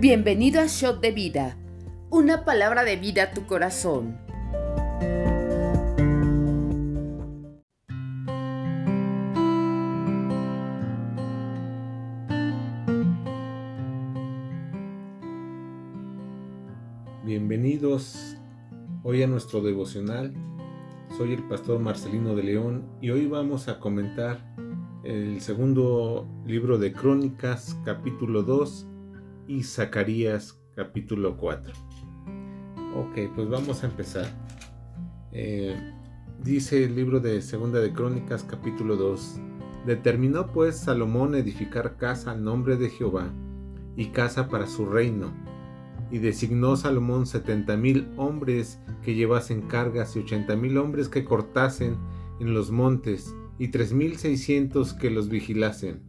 Bienvenido a Shot de Vida, una palabra de vida a tu corazón. Bienvenidos hoy a nuestro devocional. Soy el pastor Marcelino de León y hoy vamos a comentar el segundo libro de Crónicas, capítulo 2 y Zacarías, capítulo 4. Ok, pues vamos a empezar. Eh, dice el libro de Segunda de Crónicas, capítulo 2. Determinó pues Salomón edificar casa al nombre de Jehová y casa para su reino. Y designó Salomón setenta mil hombres que llevasen cargas y ochenta mil hombres que cortasen en los montes y tres mil seiscientos que los vigilasen.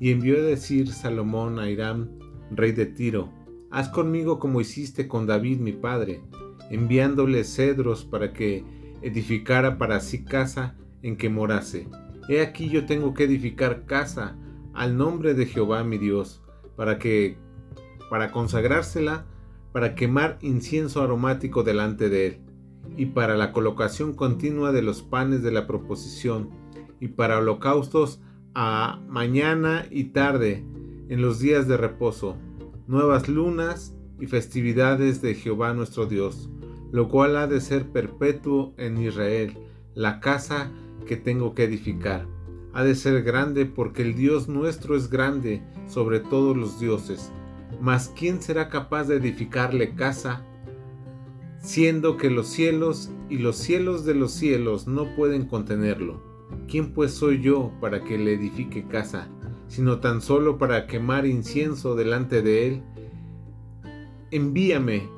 Y envió a decir Salomón a Hiram, rey de Tiro, haz conmigo como hiciste con David mi padre, enviándole cedros para que edificara para sí casa en que morase. He aquí yo tengo que edificar casa al nombre de Jehová mi Dios, para que para consagrársela, para quemar incienso aromático delante de él, y para la colocación continua de los panes de la proposición, y para holocaustos a mañana y tarde en los días de reposo, nuevas lunas y festividades de Jehová nuestro Dios, lo cual ha de ser perpetuo en Israel, la casa que tengo que edificar. Ha de ser grande porque el Dios nuestro es grande sobre todos los dioses. Mas ¿quién será capaz de edificarle casa? Siendo que los cielos y los cielos de los cielos no pueden contenerlo ¿Quién pues soy yo para que le edifique casa, sino tan solo para quemar incienso delante de él? Envíame,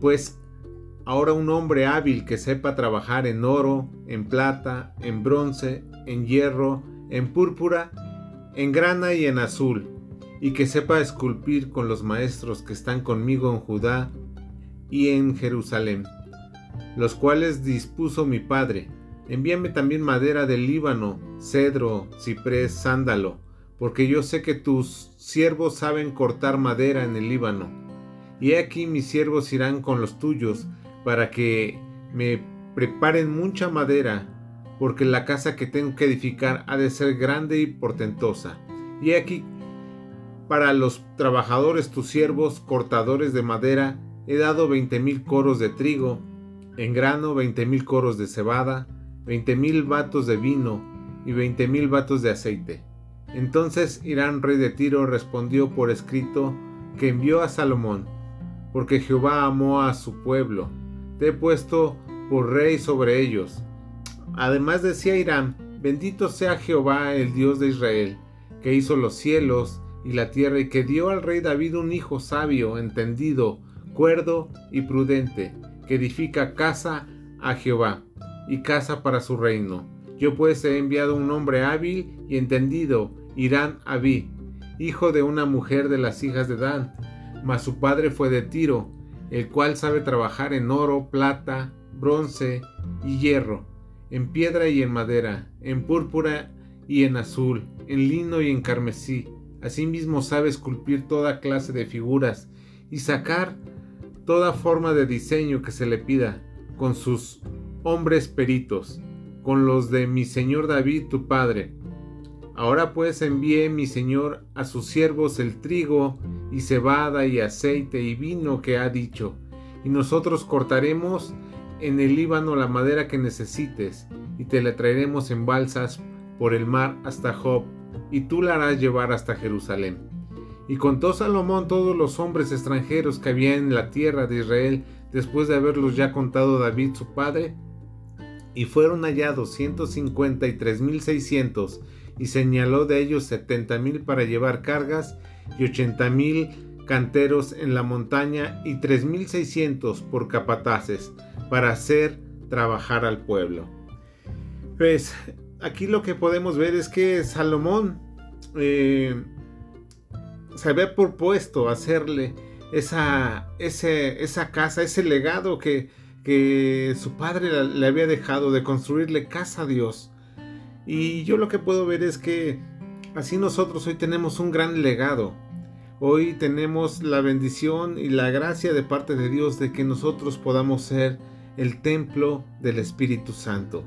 pues, ahora un hombre hábil que sepa trabajar en oro, en plata, en bronce, en hierro, en púrpura, en grana y en azul, y que sepa esculpir con los maestros que están conmigo en Judá y en Jerusalén, los cuales dispuso mi padre Envíame también madera del Líbano, cedro, ciprés, sándalo, porque yo sé que tus siervos saben cortar madera en el Líbano. Y aquí mis siervos irán con los tuyos, para que me preparen mucha madera, porque la casa que tengo que edificar ha de ser grande y portentosa. Y aquí para los trabajadores tus siervos, cortadores de madera, he dado veinte mil coros de trigo, en grano veinte mil coros de cebada, veinte mil vatos de vino y veinte mil vatos de aceite. Entonces Irán, rey de Tiro, respondió por escrito que envió a Salomón, porque Jehová amó a su pueblo. Te he puesto por rey sobre ellos. Además decía Irán, bendito sea Jehová, el Dios de Israel, que hizo los cielos y la tierra y que dio al rey David un hijo sabio, entendido, cuerdo y prudente, que edifica casa a Jehová y casa para su reino. Yo pues he enviado un hombre hábil y entendido, Irán Abí, hijo de una mujer de las hijas de Dan, mas su padre fue de Tiro, el cual sabe trabajar en oro, plata, bronce y hierro, en piedra y en madera, en púrpura y en azul, en lino y en carmesí. Asimismo sabe esculpir toda clase de figuras y sacar toda forma de diseño que se le pida con sus hombres peritos, con los de mi señor David tu padre. Ahora pues envíe mi señor a sus siervos el trigo y cebada y aceite y vino que ha dicho, y nosotros cortaremos en el Líbano la madera que necesites, y te la traeremos en balsas por el mar hasta Job, y tú la harás llevar hasta Jerusalén. Y contó Salomón todos los hombres extranjeros que había en la tierra de Israel, después de haberlos ya contado David su padre, y fueron hallados ciento cincuenta y tres mil seiscientos, y señaló de ellos setenta mil para llevar cargas, y ochenta mil canteros en la montaña, y tres mil seiscientos por capataces, para hacer trabajar al pueblo. Pues aquí lo que podemos ver es que Salomón eh, se había propuesto hacerle esa, esa casa, ese legado que, que su padre le había dejado de construirle casa a Dios. Y yo lo que puedo ver es que así nosotros hoy tenemos un gran legado. Hoy tenemos la bendición y la gracia de parte de Dios de que nosotros podamos ser el templo del Espíritu Santo.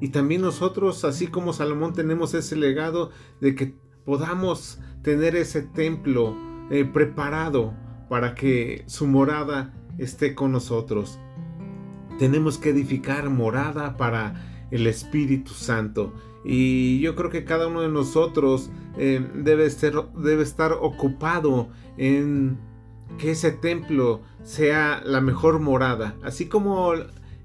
Y también nosotros, así como Salomón, tenemos ese legado de que podamos tener ese templo eh, preparado para que su morada esté con nosotros. Tenemos que edificar morada para el Espíritu Santo. Y yo creo que cada uno de nosotros eh, debe, debe estar ocupado en que ese templo sea la mejor morada. Así como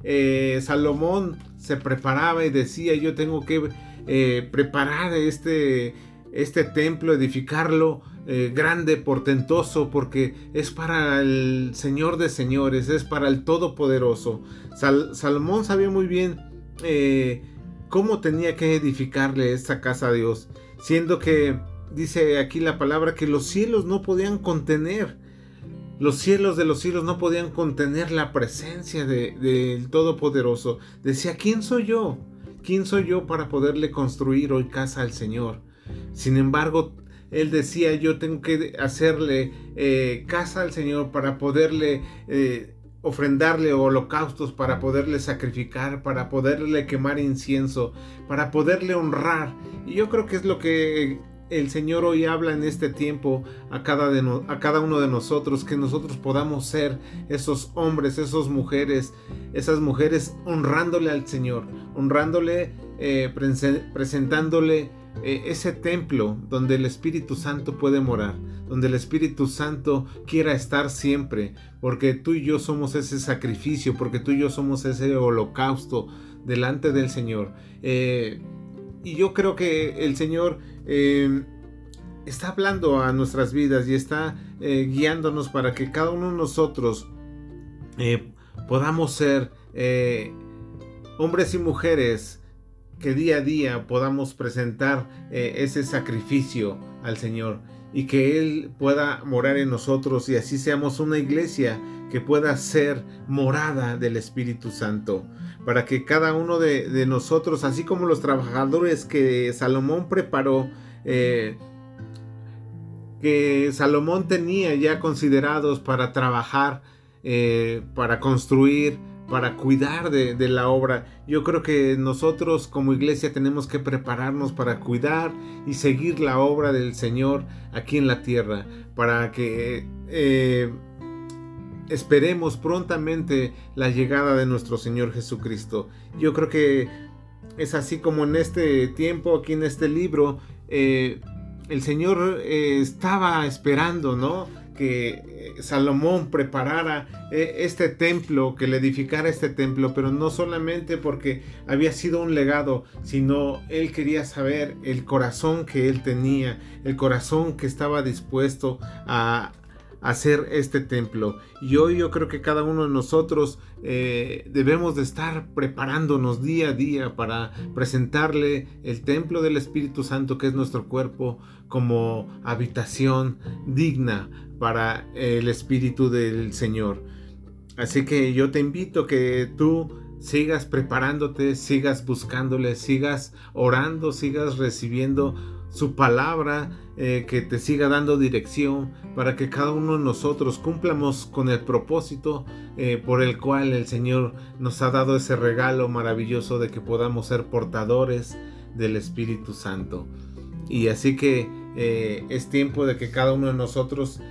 eh, Salomón se preparaba y decía yo tengo que eh, preparar este, este templo, edificarlo grande, portentoso, porque es para el Señor de señores, es para el Todopoderoso. Salomón sabía muy bien cómo tenía que edificarle esta casa a Dios, siendo que dice aquí la palabra que los cielos no podían contener los cielos de los cielos no podían contener la presencia del Todopoderoso. Decía, ¿quién soy yo? ¿Quién soy yo para poderle construir hoy casa al Señor? Sin embargo, él decía, yo tengo que hacerle eh, casa al Señor para poderle eh, ofrendarle holocaustos, para poderle sacrificar, para poderle quemar incienso, para poderle honrar. Y yo creo que es lo que el Señor hoy habla en este tiempo a cada, a cada uno de nosotros, que nosotros podamos ser esos hombres, esas mujeres, esas mujeres honrándole al Señor, honrándole, eh, presentándole eh, ese templo donde el Espíritu Santo puede morar, donde el Espíritu Santo quiera estar siempre, porque tú y yo somos ese sacrificio, porque tú y yo somos ese holocausto delante del Señor. Eh, y yo creo que el Señor eh, está hablando a nuestras vidas y está guiándonos para que cada uno de nosotros podamos ser hombres y mujeres que día a día podamos presentar ese sacrificio al Señor y que Él pueda morar en nosotros y así seamos una iglesia que pueda ser morada del Espíritu Santo para que cada uno de, nosotros, así como los trabajadores que Salomón preparó, eh, que Salomón tenía ya considerados para trabajar, eh, para construir, para cuidar de, la obra. Yo creo que nosotros como iglesia tenemos que prepararnos para cuidar y seguir la obra del Señor aquí en la tierra, para que eh, esperemos prontamente la llegada de nuestro Señor Jesucristo. Yo creo que es así como en este tiempo, aquí en este libro, eh, el Señor eh, estaba esperando, ¿no? Que eh, Salomón preparara este templo, que le edificara este templo, pero no solamente porque había sido un legado, sino él quería saber el corazón que él tenía, el corazón que estaba dispuesto a, hacer este templo. Y hoy yo creo que cada uno de nosotros eh, debemos de estar preparándonos día a día para presentarle el templo del Espíritu Santo que es nuestro cuerpo como habitación digna para el Espíritu del Señor. Así que yo te invito que tú sigas preparándote, sigas buscándole, sigas orando, sigas recibiendo su palabra, eh, que te siga dando dirección para que cada uno de nosotros cumplamos con el propósito eh, por el cual el Señor nos ha dado ese regalo maravilloso de que podamos ser portadores del Espíritu Santo. Y así que eh, es tiempo de que cada uno de nosotros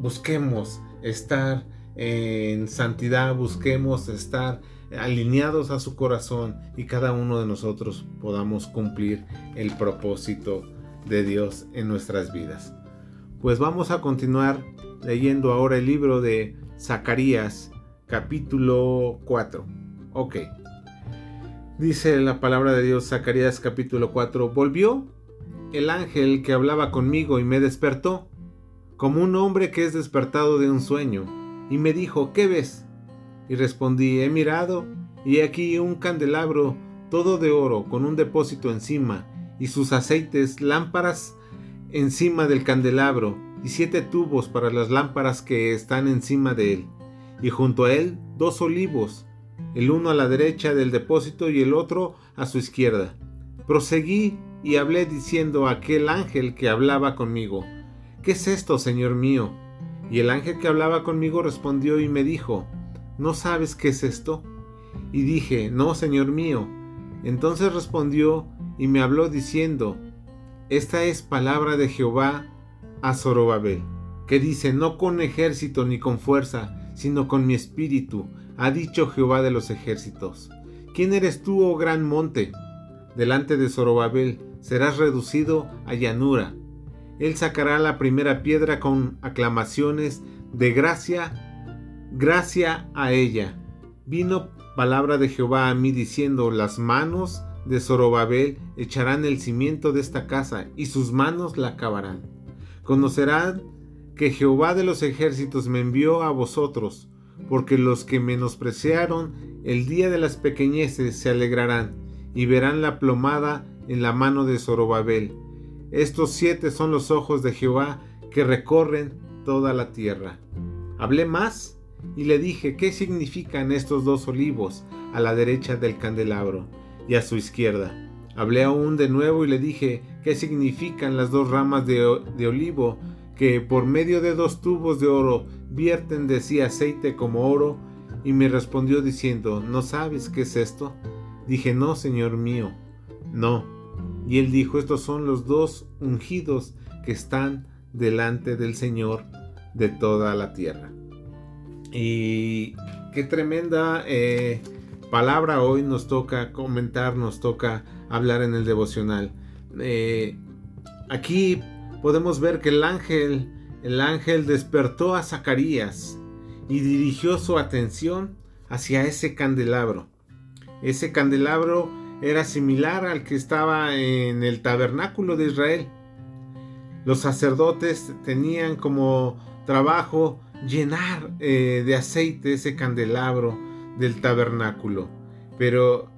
busquemos estar en santidad, busquemos estar alineados a su corazón y cada uno de nosotros podamos cumplir el propósito de Dios en nuestras vidas. Pues vamos a continuar leyendo ahora el libro de Zacarías capítulo 4. Ok. Dice la palabra de Dios Zacarías capítulo 4. Volvió el ángel que hablaba conmigo y me despertó, como un hombre que es despertado de un sueño, y me dijo, ¿qué ves? Y respondí, he mirado, y aquí un candelabro todo de oro, con un depósito encima, y sus aceites, lámparas encima del candelabro, y siete tubos para las lámparas que están encima de él, y junto a él dos olivos, el uno a la derecha del depósito y el otro a su izquierda. Proseguí y hablé diciendo a aquel ángel que hablaba conmigo, ¿qué es esto, Señor mío? Y el ángel que hablaba conmigo respondió y me dijo, ¿no sabes qué es esto? Y dije, no, Señor mío. Entonces respondió y me habló diciendo, esta es palabra de Jehová a Zorobabel, que dice, no con ejército ni con fuerza, sino con mi espíritu, ha dicho Jehová de los ejércitos. ¿Quién eres tú, oh gran monte? Delante de Zorobabel serás reducido a llanura. Él sacará la primera piedra con aclamaciones de gracia, gracia a ella. Vino palabra de Jehová a mí diciendo, las manos de Zorobabel echarán el cimiento de esta casa y sus manos la acabarán. Conocerán que Jehová de los ejércitos me envió a vosotros, porque los que menospreciaron el día de las pequeñeces se alegrarán y verán la plomada en la mano de Zorobabel. Estos siete son los ojos de Jehová que recorren toda la tierra. Hablé más y le dije qué significan estos dos olivos a la derecha del candelabro y a su izquierda. Hablé aún de nuevo y le dije qué significan las dos ramas de, de olivo que por medio de dos tubos de oro vierten de sí aceite como oro, y me respondió diciendo, ¿no sabes qué es esto? Dije, no, Señor mío, no. Y él dijo, estos son los dos ungidos que están delante del Señor de toda la tierra. Y qué tremenda eh, palabra hoy nos toca comentar, nos toca hablar en el devocional. Eh, aquí podemos ver que el ángel, el ángel despertó a Zacarías y dirigió su atención hacia ese candelabro. Ese candelabro era similar al que estaba en el tabernáculo de Israel. Los sacerdotes tenían como trabajo llenar eh, de aceite ese candelabro del tabernáculo. Pero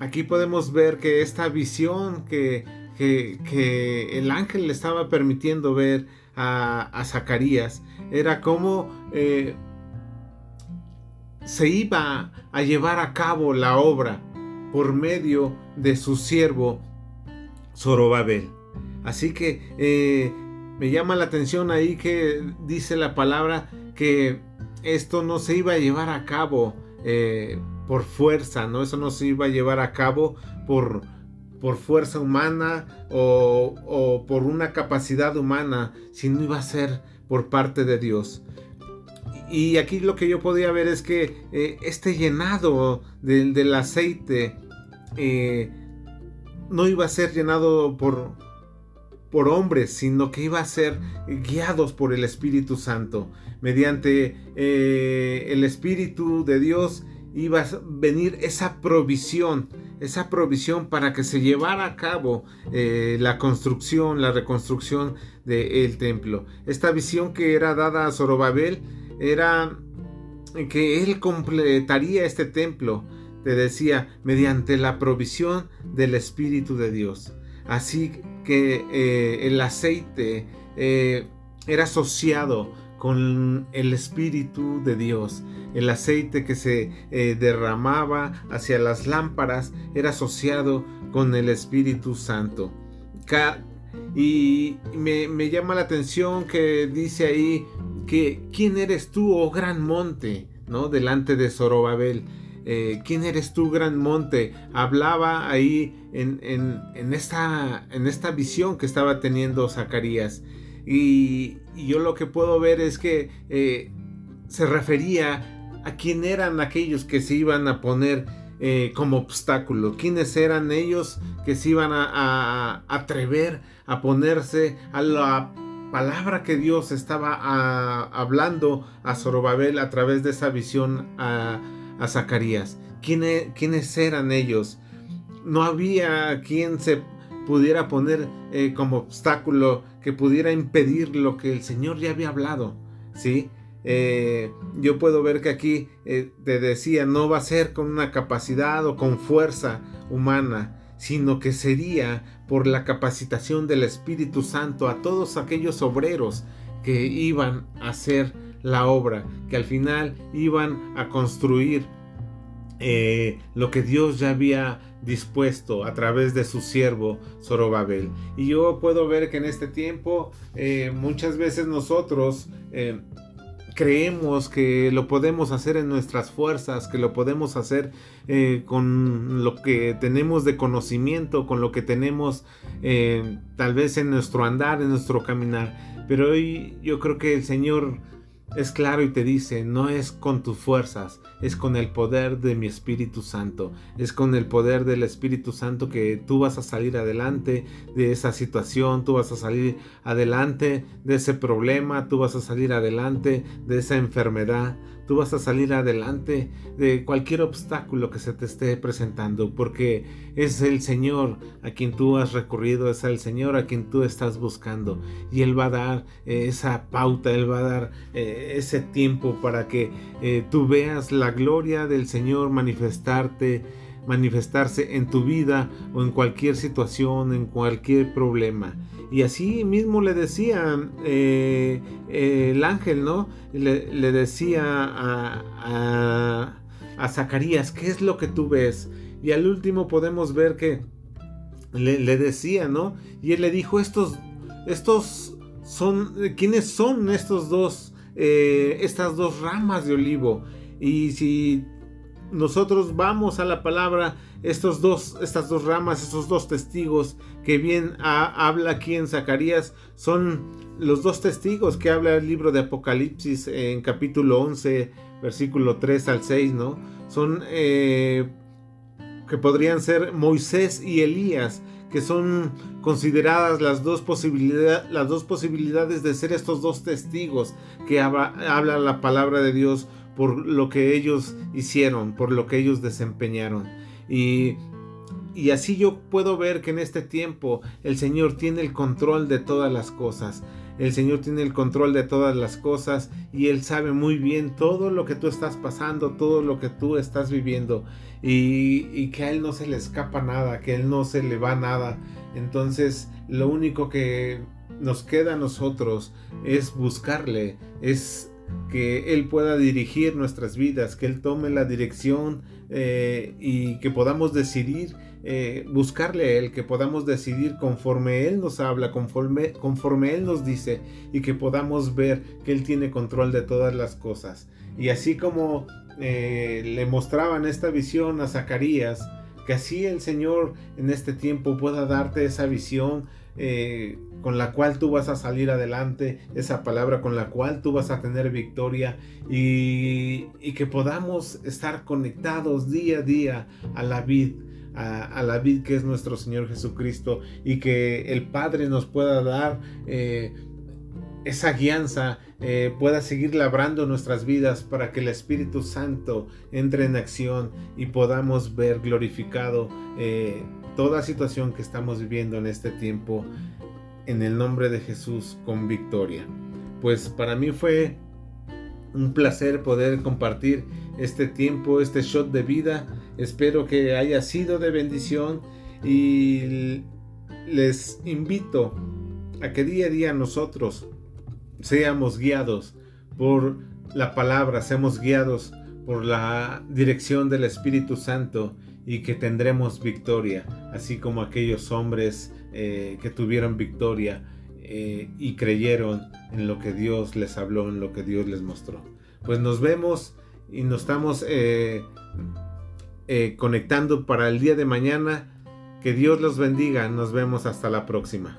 aquí podemos ver que esta visión que que, el ángel le estaba permitiendo ver a, Zacarías era cómo eh, se iba a llevar a cabo la obra por medio de su siervo Zorobabel. Así que eh, me llama la atención ahí que dice la palabra que esto no se iba a llevar a cabo eh, por fuerza, ¿no? Eso no se iba a llevar a cabo por, por fuerza humana o, por una capacidad humana, sino iba a ser por parte de Dios. Y aquí lo que yo podía ver es que eh, este llenado del aceite eh, no iba a ser llenado por, por hombres, sino que iba a ser guiados por el Espíritu Santo. Mediante eh, el Espíritu de Dios iba a venir esa provisión, esa provisión para que se llevara a cabo la construcción, la reconstrucción del templo. Esta visión que era dada a Zorobabel era que él completaría este templo, te decía, mediante la provisión del Espíritu de Dios. Así que eh, el aceite eh, era asociado con el Espíritu de Dios. El aceite que se eh, derramaba hacia las lámparas era asociado con el Espíritu Santo. y me, llama la atención que dice ahí que ¿quién eres tú, oh gran monte? ¿No? Delante de Zorobabel. Eh, ¿Quién eres tú, gran monte? Hablaba ahí en, esta, en esta visión que estaba teniendo Zacarías. Y, yo lo que puedo ver es que eh, se refería a quién eran aquellos que se iban a poner eh, como obstáculo, quiénes eran ellos que se iban a, atrever a ponerse a la palabra que Dios estaba hablando a Zorobabel a través de esa visión a, Zacarías. ¿Quiénes eran ellos? No había quien se pudiera poner eh, como obstáculo, que pudiera impedir lo que el Señor ya había hablado, ¿sí? Eh, yo puedo ver que aquí eh, te decía, no va a ser con una capacidad o con fuerza humana, sino que sería por la capacitación del Espíritu Santo a todos aquellos obreros que iban a hacer la obra, que al final iban a construir eh, lo que Dios ya había dispuesto a través de su siervo Zorobabel. Y yo puedo ver que en este tiempo eh, muchas veces nosotros eh, creemos que lo podemos hacer en nuestras fuerzas, que lo podemos hacer con lo que tenemos de conocimiento, con lo que tenemos tal vez en nuestro andar, en nuestro caminar. Pero hoy yo creo que el Señor es claro y te dice, no es con tus fuerzas, es con el poder de mi Espíritu Santo, es con el poder del Espíritu Santo que tú vas a salir adelante de esa situación, tú vas a salir adelante de ese problema, tú vas a salir adelante de esa enfermedad, tú vas a salir adelante de cualquier obstáculo que se te esté presentando, porque es el Señor a quien tú has recurrido, es el Señor a quien tú estás buscando, y Él va a dar eh, esa pauta, Él va a dar eh, ese tiempo para que eh, tú veas la gloria del Señor manifestarte manifestarse en tu vida o en cualquier situación, en cualquier problema. Y así mismo le decía eh, el ángel, ¿no? Le, decía a, a, Zacarías, ¿qué es lo que tú ves? Y al último podemos ver que le, decía, ¿no? Y él le dijo, estos, estos son, ¿quiénes son estos dos, eh, estas dos ramas de olivo? Y si nosotros vamos a la palabra, estos dos, estas dos ramas, estos dos testigos que bien habla aquí en Zacarías, son los dos testigos que habla el libro de Apocalipsis en capítulo 11, versículo 3 al 6, ¿no? Son eh, que podrían ser Moisés y Elías, que son consideradas las dos, las dos posibilidades de ser estos dos testigos que habla la palabra de Dios por lo que ellos hicieron, por lo que ellos desempeñaron. Y, y así yo puedo ver que en este tiempo el Señor tiene el control de todas las cosas. El Señor tiene el control de todas las cosas y Él sabe muy bien todo lo que tú estás pasando, todo lo que tú estás viviendo y, y, que a Él no se le escapa nada, que a Él no se le va nada. Entonces lo único que nos queda a nosotros es buscarle, es que Él pueda dirigir nuestras vidas, que Él tome la dirección eh, y que podamos decidir eh, buscarle a Él, que podamos decidir conforme Él nos habla, conforme, conforme Él nos dice y que podamos ver que Él tiene control de todas las cosas. Y así como eh, le mostraban esta visión a Zacarías, que así el Señor en este tiempo pueda darte esa visión eh, con la cual tú vas a salir adelante, esa palabra con la cual tú vas a tener victoria y, que podamos estar conectados día a día a la vid. A, la vid que es nuestro Señor Jesucristo y que el Padre nos pueda dar eh, esa guianza eh, pueda seguir labrando nuestras vidas para que el Espíritu Santo entre en acción y podamos ver glorificado toda situación que estamos viviendo en este tiempo en el nombre de Jesús con victoria. Pues para mí fue un placer poder compartir este tiempo, este shot de vida. Espero que haya sido de bendición y les invito a que día a día nosotros seamos guiados por la palabra, seamos guiados por la dirección del Espíritu Santo y que tendremos victoria, así como aquellos hombres eh, que tuvieron victoria eh, y creyeron en lo que Dios les habló, en lo que Dios les mostró. Pues nos vemos y nos estamos eh, conectando para el día de mañana. Que Dios los bendiga. Nos vemos hasta la próxima.